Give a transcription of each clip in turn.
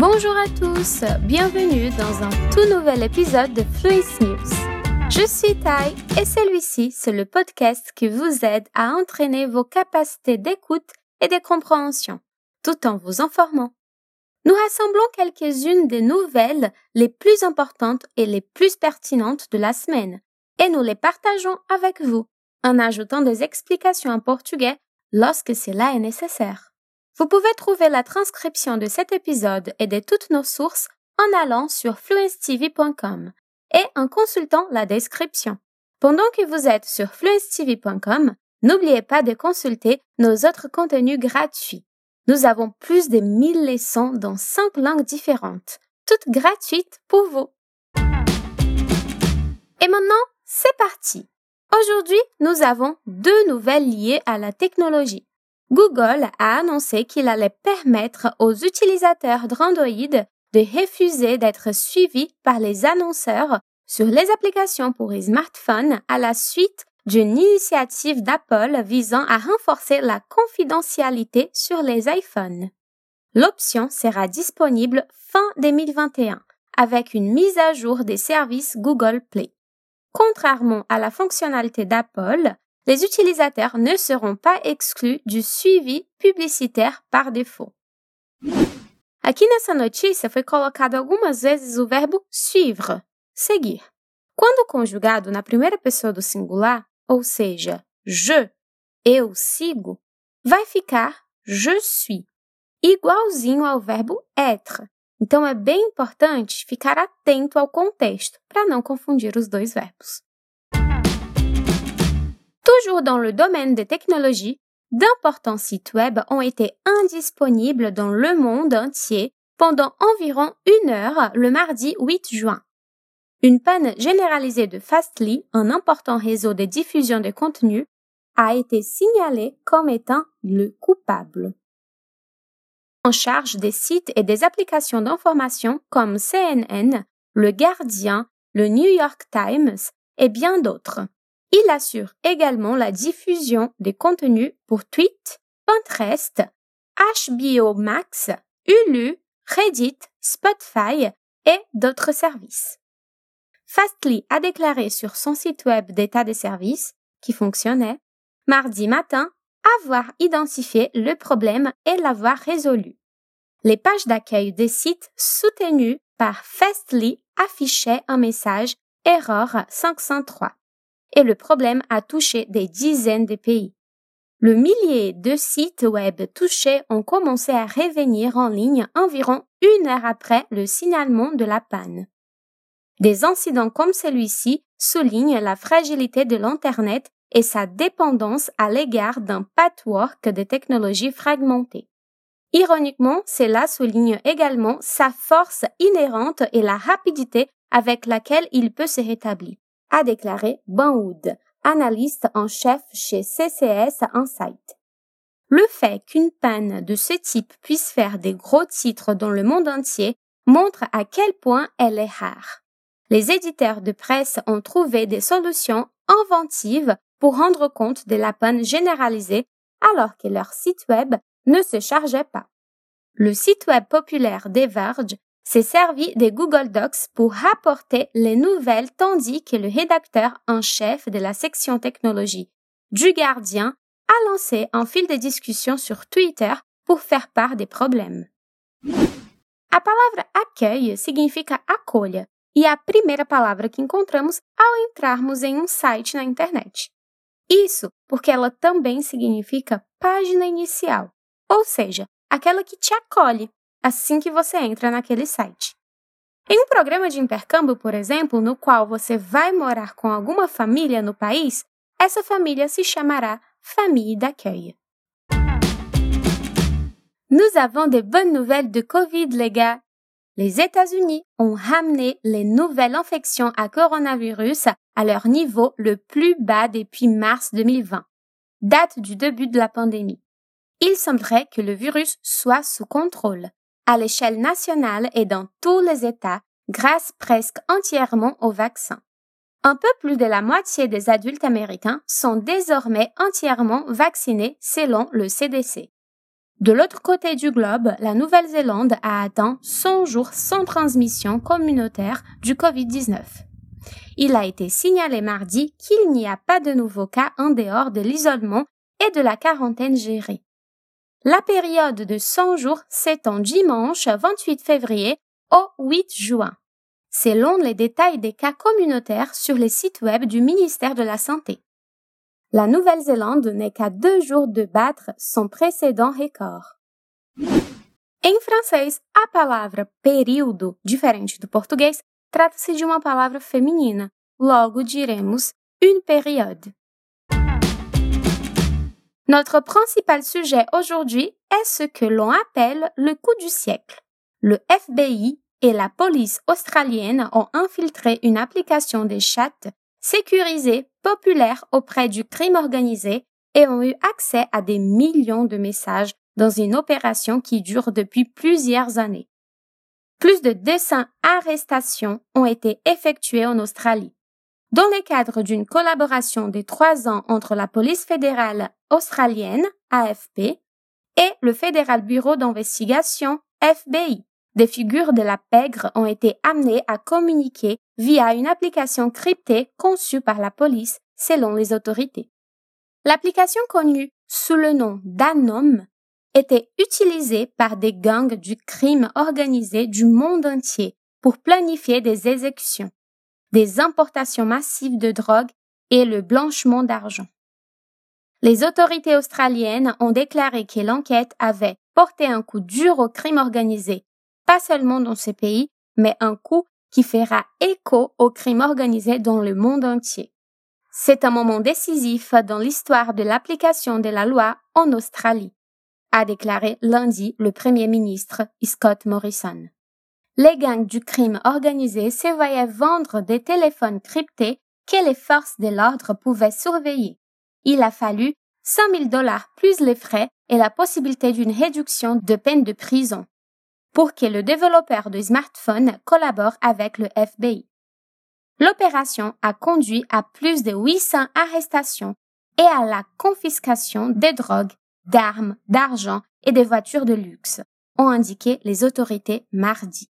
Bonjour à tous, bienvenue dans un tout nouvel épisode de Fluence News. Je suis Tai et celui-ci, c'est le podcast qui vous aide à entraîner vos capacités d'écoute et de compréhension, tout en vous informant. Nous rassemblons quelques-unes des nouvelles les plus importantes et les plus pertinentes de la semaine, et nous les partageons avec vous, en ajoutant des explications en portugais lorsque cela est nécessaire. Vous pouvez trouver la transcription de cet épisode et de toutes nos sources en allant sur fluencetv.com et en consultant la description. Pendant que vous êtes sur fluencetv.com, n'oubliez pas de consulter nos autres contenus gratuits. Nous avons plus de 1000 leçons dans 5 langues différentes, toutes gratuites pour vous. Et maintenant, c'est parti. Aujourd'hui, nous avons deux nouvelles liées à la technologie. Google a annoncé qu'il allait permettre aux utilisateurs d'Android de refuser d'être suivis par les annonceurs sur les applications pour les smartphones à la suite d'une initiative d'Apple visant à renforcer la confidentialité sur les iPhones. L'option sera disponible fin 2021 avec une mise à jour des services Google Play. Contrairement à la fonctionnalité d'Apple, les utilisateurs ne seront pas exclus du suivi publicitaire par défaut. Aqui nessa notícia foi colocado algumas vezes o verbo suivre, seguir. Quando conjugado na primeira pessoa do singular, ou seja, je, eu sigo, vai ficar je suis, igualzinho ao verbo être. Então é bem importante ficar atento ao contexto para não confundir os dois verbos. Toujours dans le domaine des technologies, d'importants sites web ont été indisponibles dans le monde entier pendant environ une heure le mardi 8 juin. Une panne généralisée de Fastly, un important réseau de diffusion de contenu, a été signalée comme étant le coupable. En charge des sites et des applications d'information comme CNN, Le Guardian, le New York Times et bien d'autres. Il assure également la diffusion des contenus pour Tweet, Pinterest, HBO Max, Hulu, Reddit, Spotify et d'autres services. Fastly a déclaré sur son site web d'état des services, qui fonctionnait, mardi matin, avoir identifié le problème et l'avoir résolu. Les pages d'accueil des sites soutenus par Fastly affichaient un message Erreur 503 et le problème a touché des dizaines de pays. Le millier de sites web touchés ont commencé à revenir en ligne environ une heure après le signalement de la panne. Des incidents comme celui-ci soulignent la fragilité de l'Internet et sa dépendance à l'égard d'un patchwork de technologies fragmentées. Ironiquement, cela souligne également sa force inhérente et la rapidité avec laquelle il peut se rétablir a déclaré Ben Wood, analyste en chef chez CCS Insight. Le fait qu'une panne de ce type puisse faire des gros titres dans le monde entier montre à quel point elle est rare. Les éditeurs de presse ont trouvé des solutions inventives pour rendre compte de la panne généralisée alors que leur site web ne se chargeait pas. Le site web populaire Verge s'est servi des Google Docs pour rapporter les nouvelles tandis que le rédacteur en chef de la section technologie du Gardien a lancé un fil de discussion sur Twitter pour faire part des problèmes. A palavra accueil significa acolha e é a primeira palavra que encontramos ao entrarmos em um site na internet. Isso porque ela também significa página inicial, ou seja, aquela que te acolhe, assim que você entra naquele site. Em um programa de intercâmbio, por exemplo, no qual você vai morar com alguma família no país, essa família se chamará famille d'accueil. Nous avons de bonnes nouvelles de Covid, les gars. Les États-Unis ont ramené les nouvelles infections à coronavirus à leur niveau le plus bas depuis mars 2020, date du début de la pandémie. Il semblerait que le virus soit sous contrôle à l'échelle nationale et dans tous les États grâce presque entièrement au vaccin. Un peu plus de la moitié des adultes américains sont désormais entièrement vaccinés selon le CDC. De l'autre côté du globe, la Nouvelle-Zélande a atteint 100 jours sans transmission communautaire du Covid-19. Il a été signalé mardi qu'il n'y a pas de nouveaux cas en dehors de l'isolement et de la quarantaine gérée. La période de 100 jours s'étend dimanche 28 février au 8 juin, selon les détails des cas communautaires sur les sites web du ministère de la Santé. La Nouvelle-Zélande n'est qu'à deux jours de battre son précédent record. Em francês, a palavra período, diferente do português, trata-se de uma palavra logo diremos une période. Notre principal sujet aujourd'hui est ce que l'on appelle le coup du siècle. Le FBI et la police australienne ont infiltré une application des chats sécurisée populaire auprès du crime organisé et ont eu accès à des millions de messages dans une opération qui dure depuis plusieurs années. Plus de 200 arrestations ont été effectuées en Australie. Dans le cadre d'une collaboration de trois ans entre la police fédérale australienne, AFP, et le Fédéral Bureau d'investigation, FBI. Des figures de la pègre ont été amenées à communiquer via une application cryptée conçue par la police selon les autorités. L'application connue sous le nom d'Anom était utilisée par des gangs du crime organisé du monde entier pour planifier des exécutions, des importations massives de drogue et le blanchiment d'argent. Les autorités australiennes ont déclaré que l'enquête avait porté un coup dur au crime organisé, pas seulement dans ces pays, mais un coup qui fera écho au crime organisé dans le monde entier. C'est un moment décisif dans l'histoire de l'application de la loi en Australie, a déclaré lundi le Premier ministre Scott Morrison. Les gangs du crime organisé se voyaient vendre des téléphones cryptés que les forces de l'ordre pouvaient surveiller. Il a fallu 100 000 dollars plus les frais et la possibilité d'une réduction de peine de prison pour que le développeur de smartphone collabore avec le FBI. L'opération a conduit à plus de 800 arrestations et à la confiscation des drogues, d'armes, d'argent et des voitures de luxe, ont indiqué les autorités mardi.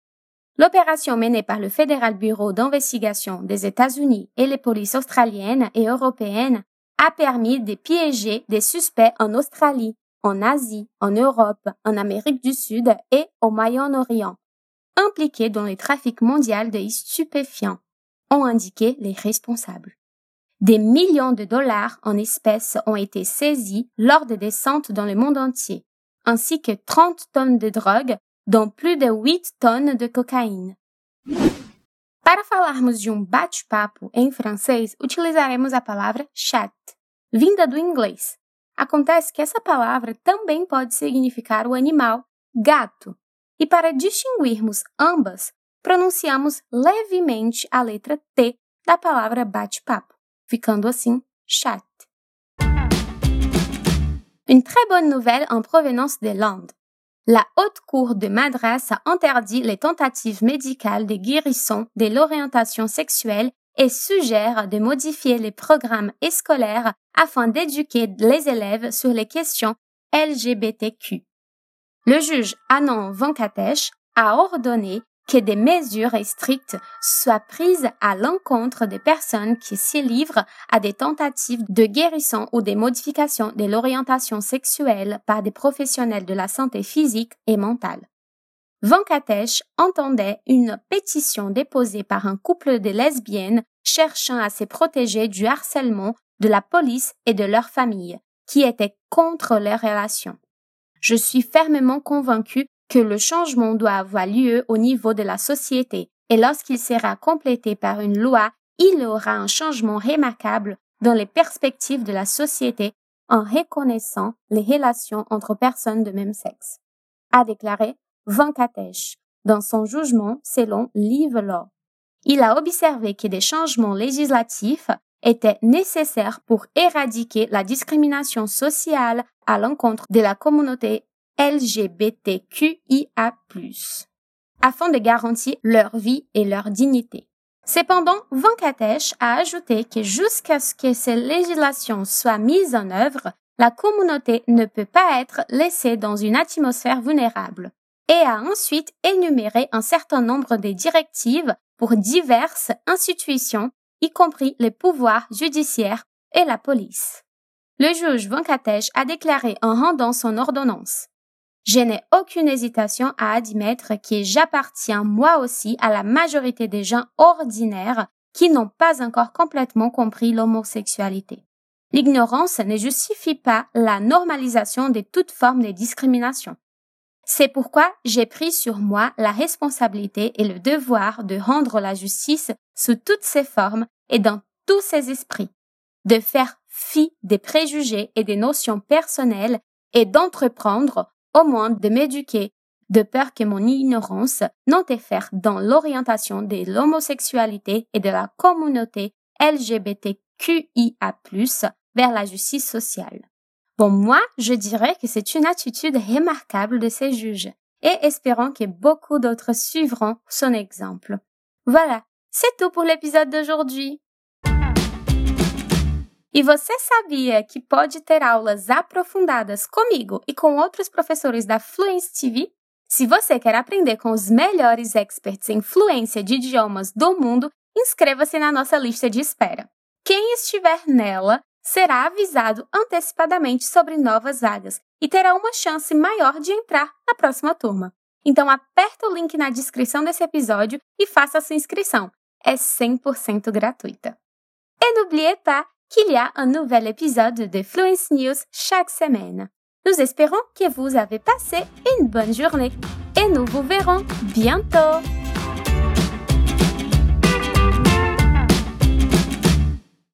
L'opération menée par le Fédéral Bureau d'investigation des États-Unis et les polices australiennes et européennes a permis de piéger des suspects en Australie, en Asie, en Europe, en Amérique du Sud et au Moyen-Orient, impliqués dans le trafic mondial de stupéfiants, ont indiqué les responsables. Des millions de dollars en espèces ont été saisis lors des descentes dans le monde entier, ainsi que 30 tonnes de drogue, dont plus de 8 tonnes de cocaïne. Para falarmos de um bate-papo em francês, utilizaremos a palavra chat, vinda do inglês. Acontece que essa palavra também pode significar o animal gato, e para distinguirmos ambas, pronunciamos levemente a letra T da palavra bate-papo, ficando assim chat. Une très bonne nouvelle en provenance des Landes. La Haute Cour de Madras a interdit les tentatives médicales de guérison de l'orientation sexuelle et suggère de modifier les programmes scolaires afin d'éduquer les élèves sur les questions LGBTQ. Le juge Anand Venkatesh a ordonné que des mesures strictes soient prises à l'encontre des personnes qui s'y livrent à des tentatives de guérison ou des modifications de l'orientation sexuelle par des professionnels de la santé physique et mentale. Venkatesh entendait une pétition déposée par un couple de lesbiennes cherchant à se protéger du harcèlement de la police et de leur famille, qui étaient contre leur relation. Je suis fermement convaincu que le changement doit avoir lieu au niveau de la société et lorsqu'il sera complété par une loi, il y aura un changement remarquable dans les perspectives de la société en reconnaissant les relations entre personnes de même sexe, a déclaré Venkatesh dans son jugement selon Live Law. Il a observé que des changements législatifs étaient nécessaires pour éradiquer la discrimination sociale à l'encontre de la communauté LGBTQIA+, afin de garantir leur vie et leur dignité. Cependant, Venkatesh a ajouté que jusqu'à ce que ces législations soient mises en œuvre, la communauté ne peut pas être laissée dans une atmosphère vulnérable et a ensuite énuméré un certain nombre de directives pour diverses institutions, y compris les pouvoirs judiciaires et la police. Le juge Venkatesh a déclaré en rendant son ordonnance je n'ai aucune hésitation à admettre que j'appartiens moi aussi à la majorité des gens ordinaires qui n'ont pas encore complètement compris l'homosexualité. L'ignorance ne justifie pas la normalisation de toute forme de discrimination. C'est pourquoi j'ai pris sur moi la responsabilité et le devoir de rendre la justice sous toutes ses formes et dans tous ses esprits, de faire fi des préjugés et des notions personnelles et d'entreprendre au moins de m'éduquer, de peur que mon ignorance n'interfère dans l'orientation de l'homosexualité et de la communauté LGBTQIA+, vers la justice sociale. Bon, moi, je dirais que c'est une attitude remarquable de ces juges, et espérons que beaucoup d'autres suivront son exemple. Voilà, c'est tout pour l'épisode d'aujourd'hui. E você sabia que pode ter aulas aprofundadas comigo e com outros professores da Fluency TV? Se você quer aprender com os melhores experts em fluência de idiomas do mundo, inscreva-se na nossa lista de espera. Quem estiver nela será avisado antecipadamente sobre novas vagas e terá uma chance maior de entrar na próxima turma. Então aperta o link na descrição desse episódio e faça a sua inscrição. É 100% gratuita. Et n'oubliez pas, qu'il y a un nouvel épisode de Fluence News chaque semaine. Nous espérons que vous avez passé une bonne journée et nous vous verrons bientôt.